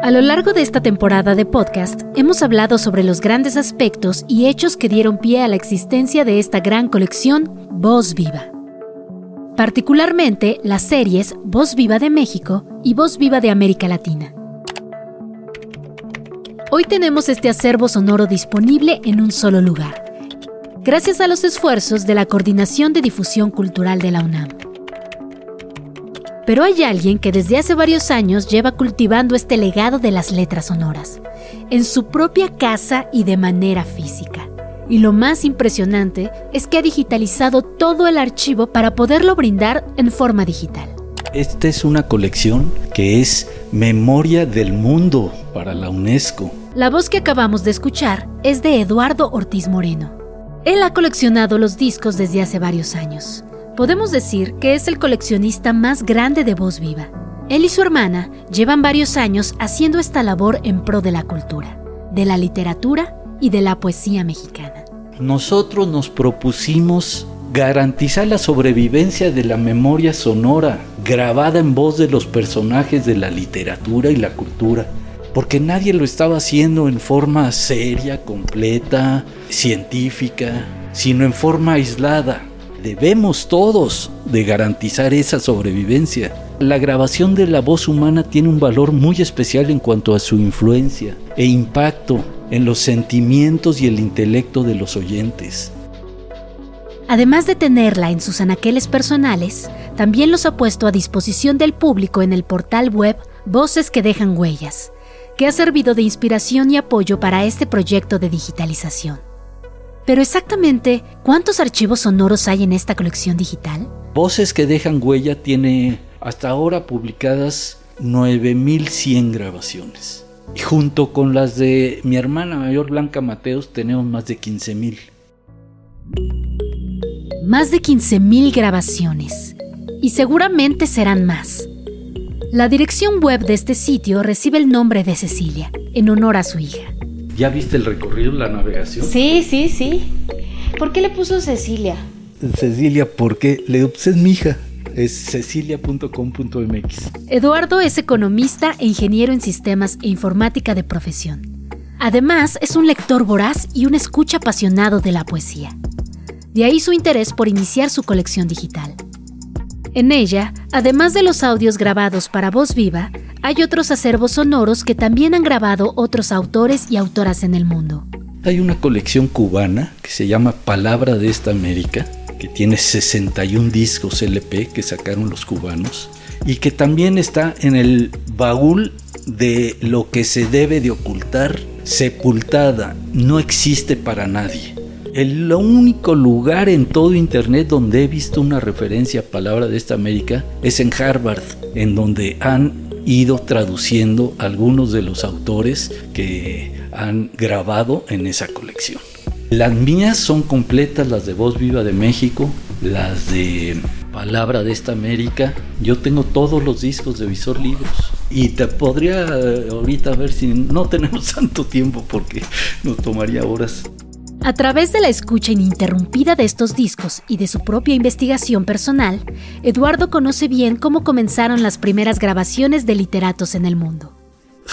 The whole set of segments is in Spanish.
A lo largo de esta temporada de podcast hemos hablado sobre los grandes aspectos y hechos que dieron pie a la existencia de esta gran colección Voz Viva. Particularmente las series Voz Viva de México y Voz Viva de América Latina. Hoy tenemos este acervo sonoro disponible en un solo lugar, gracias a los esfuerzos de la Coordinación de Difusión Cultural de la UNAM. Pero hay alguien que desde hace varios años lleva cultivando este legado de las letras sonoras, en su propia casa y de manera física. Y lo más impresionante es que ha digitalizado todo el archivo para poderlo brindar en forma digital. Esta es una colección que es memoria del mundo para la UNESCO. La voz que acabamos de escuchar es de Eduardo Ortiz Moreno. Él ha coleccionado los discos desde hace varios años Podemos decir que es el coleccionista más grande de voz viva. Él y su hermana llevan varios años haciendo esta labor en pro de la cultura, de la literatura y de la poesía mexicana. Nosotros nos propusimos garantizar la sobrevivencia de la memoria sonora grabada en voz de los personajes de la literatura y la cultura, porque nadie lo estaba haciendo en forma seria, completa, científica, sino en forma aislada, Debemos todos de garantizar esa sobrevivencia. La grabación de la voz humana tiene un valor muy especial en cuanto a su influencia e impacto en los sentimientos y el intelecto de los oyentes. Además de tenerla en sus anaqueles personales, también los ha puesto a disposición del público en el portal web Voces que dejan huellas, que ha servido de inspiración y apoyo para este proyecto de digitalización. Pero exactamente, ¿cuántos archivos sonoros hay en esta colección digital? Voces que dejan huella tiene hasta ahora publicadas 9100 grabaciones. Y junto con las de mi hermana mayor Blanca Mateos tenemos más de 15000. Más de 15.000 grabaciones. Y seguramente serán más. La dirección web de este sitio recibe el nombre de Cecilia, en honor a su hija. ¿Ya viste el recorrido, la navegación? Sí, sí, sí. ¿Por qué le puso Cecilia? Cecilia, porque le pues es mi hija. Es cecilia.com.mx. Eduardo es economista e ingeniero en sistemas e informática de profesión. Además, es un lector voraz y un escucha apasionado de la poesía. De ahí su interés por iniciar su colección digital. En ella, además de los audios grabados para voz viva, hay otros acervos sonoros que también han grabado otros autores y autoras en el mundo. Hay una colección cubana que se llama Palabra de esta América, que tiene 61 discos LP que sacaron los cubanos y que también está en el baúl de lo que se debe de ocultar, sepultada, no existe para nadie. El único lugar en todo Internet donde he visto una referencia a palabra de esta América es en Harvard, en donde han ido traduciendo algunos de los autores que han grabado en esa colección. Las mías son completas, las de Voz Viva de México, las de Palabra de esta América. Yo tengo todos los discos de Visor Libros. Y te podría eh, ahorita ver si no tenemos tanto tiempo porque nos tomaría horas. A través de la escucha ininterrumpida de estos discos y de su propia investigación personal, Eduardo conoce bien cómo comenzaron las primeras grabaciones de literatos en el mundo.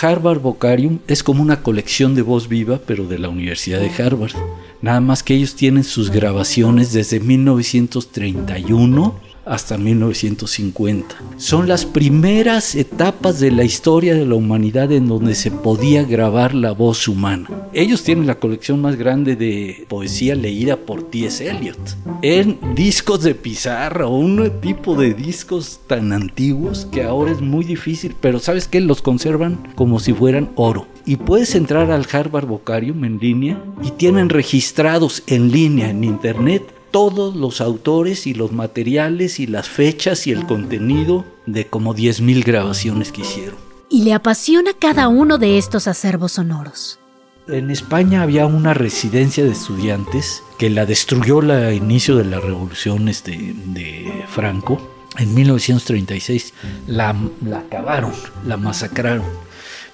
Harvard Vocarium es como una colección de voz viva, pero de la Universidad de Harvard. Nada más que ellos tienen sus grabaciones desde 1931 hasta 1950. Son las primeras etapas de la historia de la humanidad en donde se podía grabar la voz humana. Ellos tienen la colección más grande de poesía leída por T.S. Eliot. En discos de pizarra un tipo de discos tan antiguos que ahora es muy difícil, pero ¿sabes qué? Los conservan como si fueran oro. Y puedes entrar al Harvard Vocarium en línea y tienen registrados en línea en internet todos los autores y los materiales y las fechas y el contenido de como 10.000 grabaciones que hicieron. Y le apasiona cada uno de estos acervos sonoros. En España había una residencia de estudiantes que la destruyó al inicio de las revoluciones de, de Franco. En 1936 la, la acabaron, la masacraron.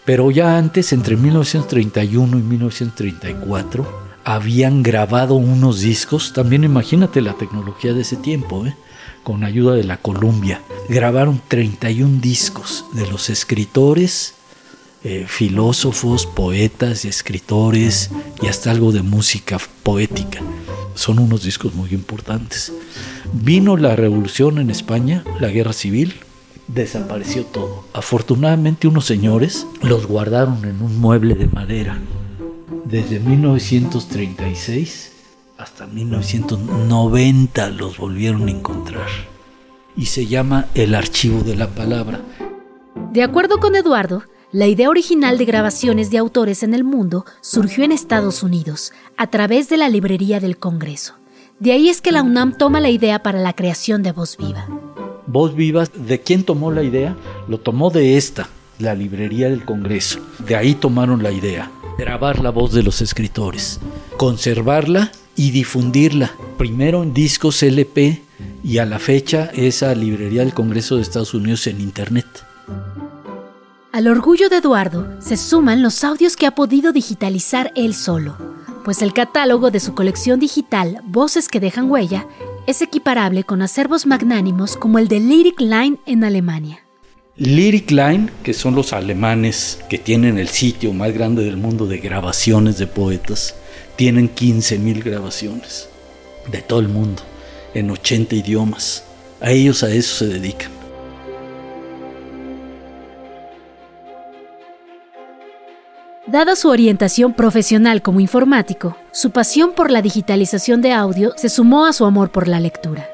Pero ya antes, entre 1931 y 1934, habían grabado unos discos, también imagínate la tecnología de ese tiempo, ¿eh? con ayuda de la Columbia. Grabaron 31 discos de los escritores eh, filósofos, poetas, escritores y hasta algo de música poética. Son unos discos muy importantes. Vino la revolución en España, la guerra civil, desapareció todo. Afortunadamente unos señores los guardaron en un mueble de madera. Desde 1936 hasta 1990 los volvieron a encontrar. Y se llama el archivo de la palabra. De acuerdo con Eduardo, la idea original de grabaciones de autores en el mundo surgió en Estados Unidos, a través de la Librería del Congreso. De ahí es que la UNAM toma la idea para la creación de Voz Viva. Voz Viva, ¿de quién tomó la idea? Lo tomó de esta, la Librería del Congreso. De ahí tomaron la idea, grabar la voz de los escritores, conservarla y difundirla, primero en discos LP y a la fecha esa Librería del Congreso de Estados Unidos en Internet. Al orgullo de Eduardo se suman los audios que ha podido digitalizar él solo, pues el catálogo de su colección digital Voces que dejan huella es equiparable con acervos magnánimos como el de Lyric Line en Alemania. Lyric Line, que son los alemanes que tienen el sitio más grande del mundo de grabaciones de poetas, tienen 15.000 grabaciones de todo el mundo, en 80 idiomas. A ellos a eso se dedican. Dada su orientación profesional como informático, su pasión por la digitalización de audio se sumó a su amor por la lectura.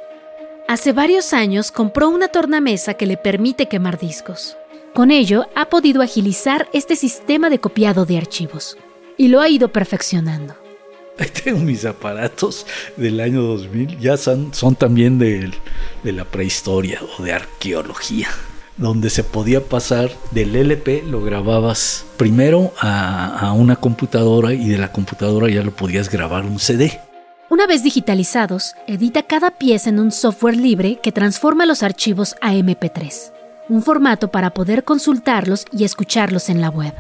Hace varios años compró una tornamesa que le permite quemar discos. Con ello ha podido agilizar este sistema de copiado de archivos y lo ha ido perfeccionando. Ahí tengo mis aparatos del año 2000, ya son, son también de, de la prehistoria o de arqueología donde se podía pasar del LP, lo grababas primero a, una computadora y de la computadora ya lo podías grabar un CD. Una vez digitalizados, edita cada pieza en un software libre que transforma los archivos a MP3, un formato para poder consultarlos y escucharlos en la web.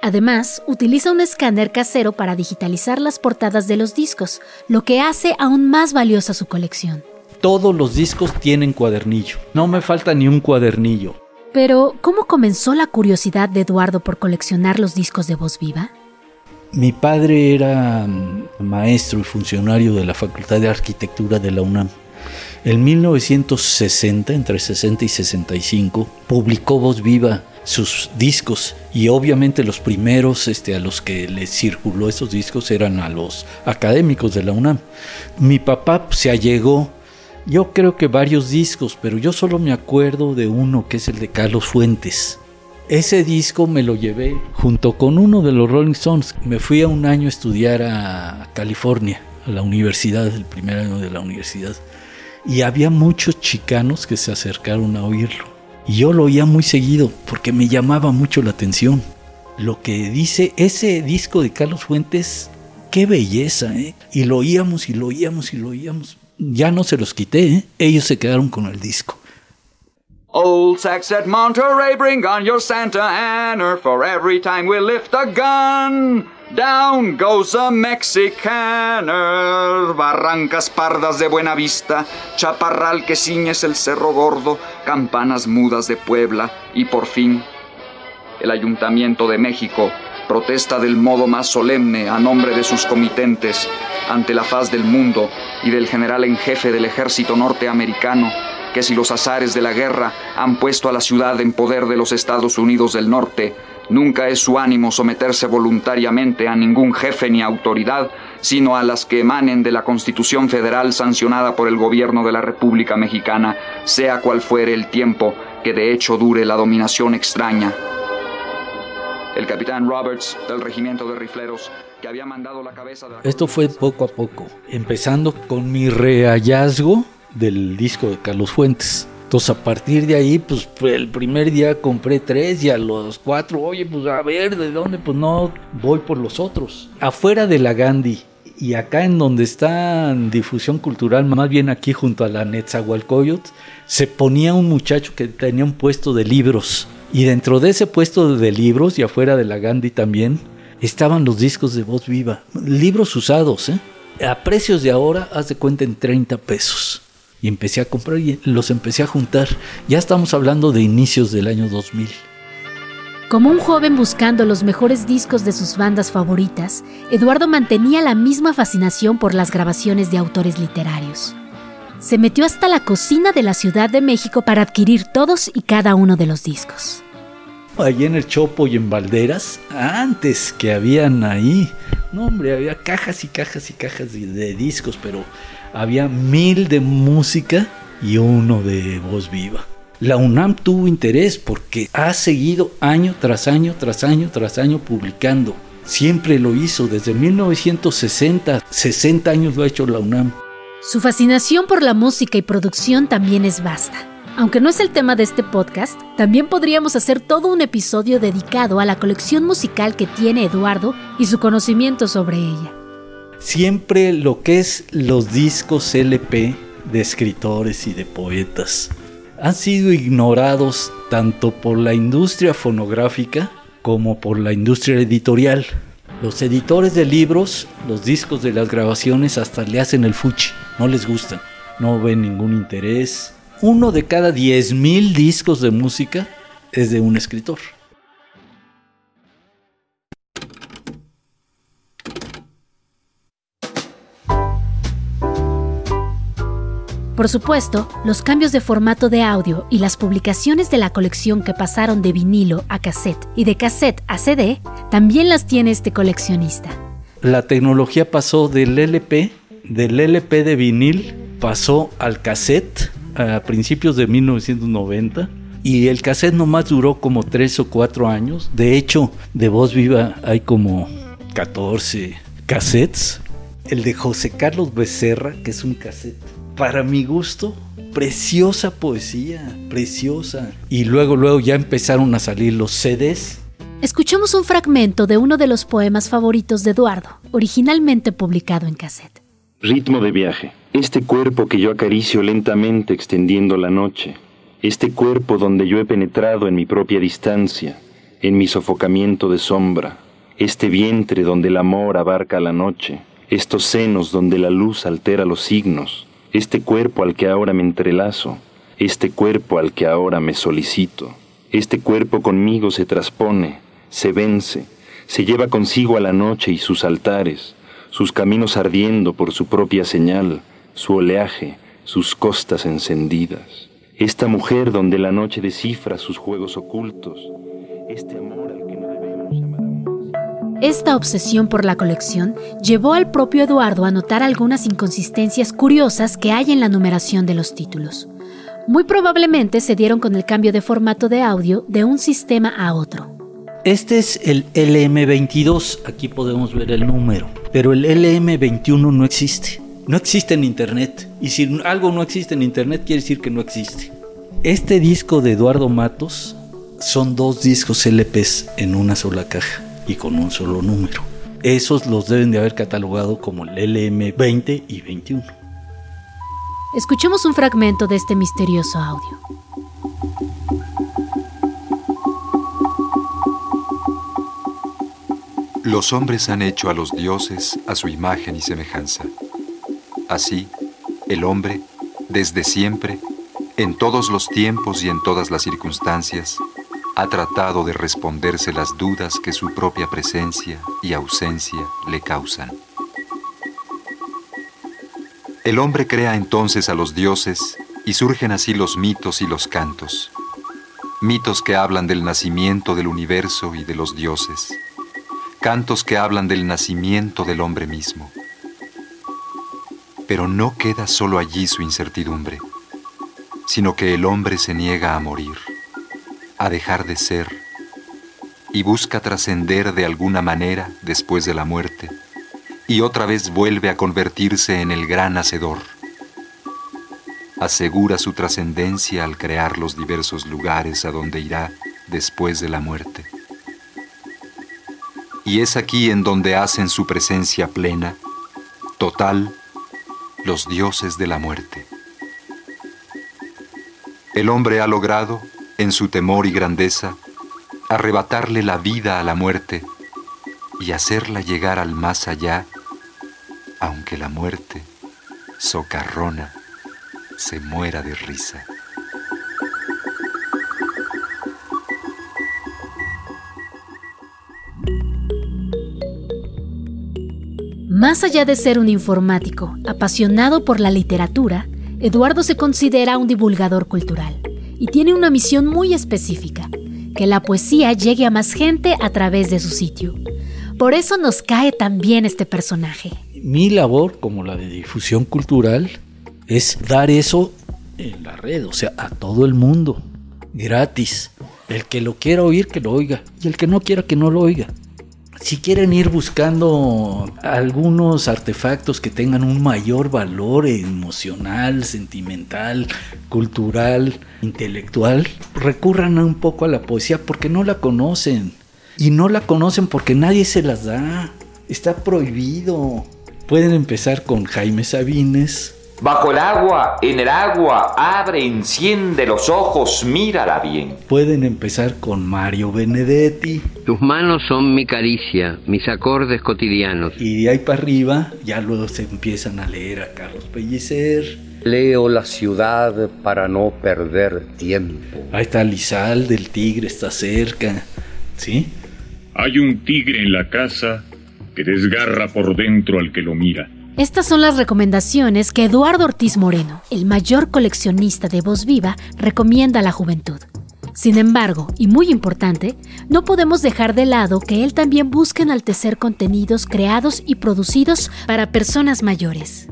Además, utiliza un escáner casero para digitalizar las portadas de los discos, lo que hace aún más valiosa su colección todos los discos tienen cuadernillo. No me falta ni un cuadernillo. Pero, ¿cómo comenzó la curiosidad de Eduardo por coleccionar los discos de voz viva? Mi padre era mm, maestro y funcionario de la Facultad de Arquitectura de la UNAM. En 1960, entre 60 y 65, publicó Voz Viva sus discos y obviamente los primeros este, a los que le circuló esos discos eran a los académicos de la UNAM. Mi papá se allegó yo creo que varios discos, pero yo solo me acuerdo de uno que es el de Carlos Fuentes. Ese disco me lo llevé junto con uno de los Rolling Stones. Me fui a un año a estudiar a California, a la universidad, el primer año de la universidad. Y había muchos chicanos que se acercaron a oírlo. Y yo lo oía muy seguido porque me llamaba mucho la atención. Lo que dice ese disco de Carlos Fuentes, qué belleza, ¿eh? Y lo oíamos y lo oíamos y lo oíamos ya no se los quité, ¿eh? ellos se quedaron con el disco. Old Sax at Monterey, bring on your Santa Ana, for every time we lift a gun, down goes a Mexicaner. Barrancas pardas de Buena Vista, chaparral que ciñes el Cerro Gordo, campanas mudas de Puebla y por fin el Ayuntamiento de México protesta del modo más solemne a nombre de sus comitentes ante la faz del mundo y del general en jefe del ejército norteamericano, que si los azares de la guerra han puesto a la ciudad en poder de los Estados Unidos del Norte, nunca es su ánimo someterse voluntariamente a ningún jefe ni autoridad, sino a las que emanen de la Constitución Federal sancionada por el gobierno de la República Mexicana, sea cual fuere el tiempo que de hecho dure la dominación extraña. El capitán Roberts del regimiento de rifleros que había mandado la cabeza de Esto fue poco a poco, empezando con mi rehallazgo del disco de Carlos Fuentes. Entonces a partir de ahí, pues el primer día compré tres y a los cuatro, oye, pues a ver, ¿de dónde? Pues no, voy por los otros. Afuera de la Gandhi y acá en donde está difusión cultural, más bien aquí junto a la Netzahualcoyot, se ponía un muchacho que tenía un puesto de libros y dentro de ese puesto de libros y afuera de la Gandhi también estaban los discos de voz viva, libros usados, ¿eh? a precios de ahora, haz de cuenta en 30 pesos. Y empecé a comprar y los empecé a juntar. Ya estamos hablando de inicios del año 2000. Como un joven buscando los mejores discos de sus bandas favoritas, Eduardo mantenía la misma fascinación por las grabaciones de autores literarios. Se metió hasta la cocina de la Ciudad de México para adquirir todos y cada uno de los discos. Allí en el Chopo y en Valderas, antes que habían ahí, no hombre, había cajas y cajas y cajas de, de discos, pero había mil de música y uno de voz viva la UNAM tuvo interés porque ha seguido año tras año, tras año, tras año publicando. Siempre lo hizo, desde 1960, 60 años lo ha hecho la UNAM. Su fascinación por la música y producción también es vasta. Aunque no es el tema de este podcast, también podríamos hacer todo un episodio dedicado a la colección musical que tiene Eduardo y su conocimiento sobre ella. Siempre lo que es los discos LP de escritores y de poetas han sido ignorados tanto por la industria fonográfica como por la industria editorial. Los editores de libros, los discos de las grabaciones hasta le hacen el fuchi, no les gustan, no ven ningún interés. Uno de cada 10.000 discos de música es de un escritor. Por supuesto, los cambios de formato de audio y las publicaciones de la colección que pasaron de vinilo a cassette y de cassette a CD también las tiene este coleccionista. La tecnología pasó del LP, del LP de vinil, pasó al cassette a principios de 1990 y el cassette nomás duró como tres o cuatro años. De hecho, de voz viva hay como 14 cassettes. El de José Carlos Becerra, que es un cassette para mi gusto, preciosa poesía, preciosa. Y luego, luego ya empezaron a salir los CDs. Escuchamos un fragmento de uno de los poemas favoritos de Eduardo, originalmente publicado en cassette. Ritmo de viaje. Este cuerpo que yo acaricio lentamente extendiendo la noche. Este cuerpo donde yo he penetrado en mi propia distancia, en mi sofocamiento de sombra. Este vientre donde el amor abarca la noche. Estos senos donde la luz altera los signos este cuerpo al que ahora me entrelazo, este cuerpo al que ahora me solicito, este cuerpo conmigo se traspone, se vence, se lleva consigo a la noche y sus altares, sus caminos ardiendo por su propia señal, su oleaje, sus costas encendidas. Esta mujer donde la noche descifra sus juegos ocultos, este amor al que no debemos llamar esta obsesión por la colección llevó al propio Eduardo a notar algunas inconsistencias curiosas que hay en la numeración de los títulos. Muy probablemente se dieron con el cambio de formato de audio de un sistema a otro. Este es el LM22, aquí podemos ver el número, pero el LM21 no existe. No existe en Internet. Y si algo no existe en Internet quiere decir que no existe. Este disco de Eduardo Matos son dos discos LPs en una sola caja y con un solo número. Esos los deben de haber catalogado como el LM20 y 21. Escuchemos un fragmento de este misterioso audio. Los hombres han hecho a los dioses a su imagen y semejanza. Así, el hombre, desde siempre, en todos los tiempos y en todas las circunstancias, ha tratado de responderse las dudas que su propia presencia y ausencia le causan. El hombre crea entonces a los dioses y surgen así los mitos y los cantos, mitos que hablan del nacimiento del universo y de los dioses, cantos que hablan del nacimiento del hombre mismo. Pero no queda solo allí su incertidumbre, sino que el hombre se niega a morir a dejar de ser y busca trascender de alguna manera después de la muerte y otra vez vuelve a convertirse en el gran hacedor. Asegura su trascendencia al crear los diversos lugares a donde irá después de la muerte. Y es aquí en donde hacen su presencia plena, total, los dioses de la muerte. El hombre ha logrado, en su temor y grandeza, arrebatarle la vida a la muerte y hacerla llegar al más allá, aunque la muerte, socarrona, se muera de risa. Más allá de ser un informático apasionado por la literatura, Eduardo se considera un divulgador cultural y tiene una misión muy específica, que la poesía llegue a más gente a través de su sitio. Por eso nos cae tan bien este personaje. Mi labor, como la de difusión cultural, es dar eso en la red, o sea, a todo el mundo, gratis. El que lo quiera oír, que lo oiga, y el que no quiera, que no lo oiga. Si quieren ir buscando algunos artefactos que tengan un mayor valor emocional, sentimental, cultural, intelectual, recurran un poco a la poesía porque no la conocen. Y no la conocen porque nadie se las da. Está prohibido. Pueden empezar con Jaime Sabines, Bajo el agua, en el agua, abre, enciende los ojos, mírala bien. Pueden empezar con Mario Benedetti. Tus manos son mi caricia, mis acordes cotidianos. Y de ahí para arriba ya luego se empiezan a leer a Carlos Pellicer. Leo la ciudad para no perder tiempo. Ahí está Lizal del Tigre, está cerca. ¿Sí? Hay un tigre en la casa que desgarra por dentro al que lo mira. Estas son las recomendaciones que Eduardo Ortiz Moreno, el mayor coleccionista de voz viva, recomienda a la juventud. Sin embargo, y muy importante, no podemos dejar de lado que él también busca enaltecer contenidos creados y producidos para personas mayores.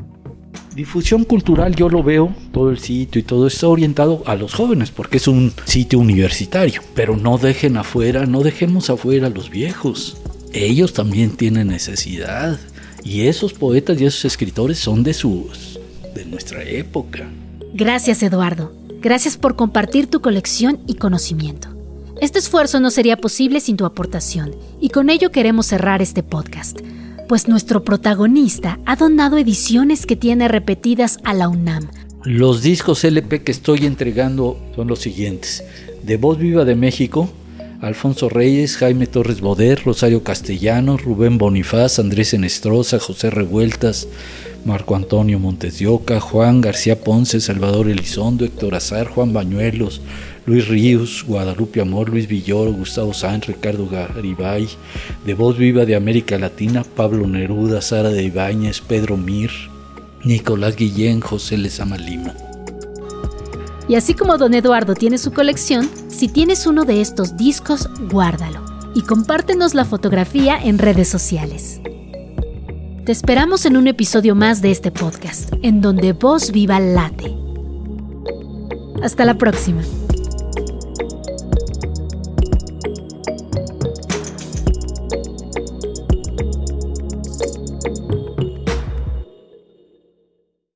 Difusión cultural yo lo veo, todo el sitio y todo está orientado a los jóvenes porque es un sitio universitario, pero no dejen afuera, no dejemos afuera a los viejos. Ellos también tienen necesidad. Y esos poetas y esos escritores son de sus de nuestra época. Gracias, Eduardo. Gracias por compartir tu colección y conocimiento. Este esfuerzo no sería posible sin tu aportación, y con ello queremos cerrar este podcast, pues nuestro protagonista ha donado ediciones que tiene repetidas a la UNAM. Los discos LP que estoy entregando son los siguientes. De Voz Viva de México, Alfonso Reyes, Jaime Torres Boder, Rosario Castellanos, Rubén Bonifaz, Andrés Enestrosa, José Revueltas, Marco Antonio Montes de Oca, Juan García Ponce, Salvador Elizondo, Héctor Azar, Juan Bañuelos, Luis Ríos, Guadalupe Amor, Luis Villoro, Gustavo Sáenz, Ricardo Garibay, de Voz Viva de América Latina, Pablo Neruda, Sara de Ibáñez, Pedro Mir, Nicolás Guillén, José Lezama Lima. Y así como don Eduardo tiene su colección, si tienes uno de estos discos, guárdalo y compártenos la fotografía en redes sociales. Te esperamos en un episodio más de este podcast, en donde vos viva late. Hasta la próxima.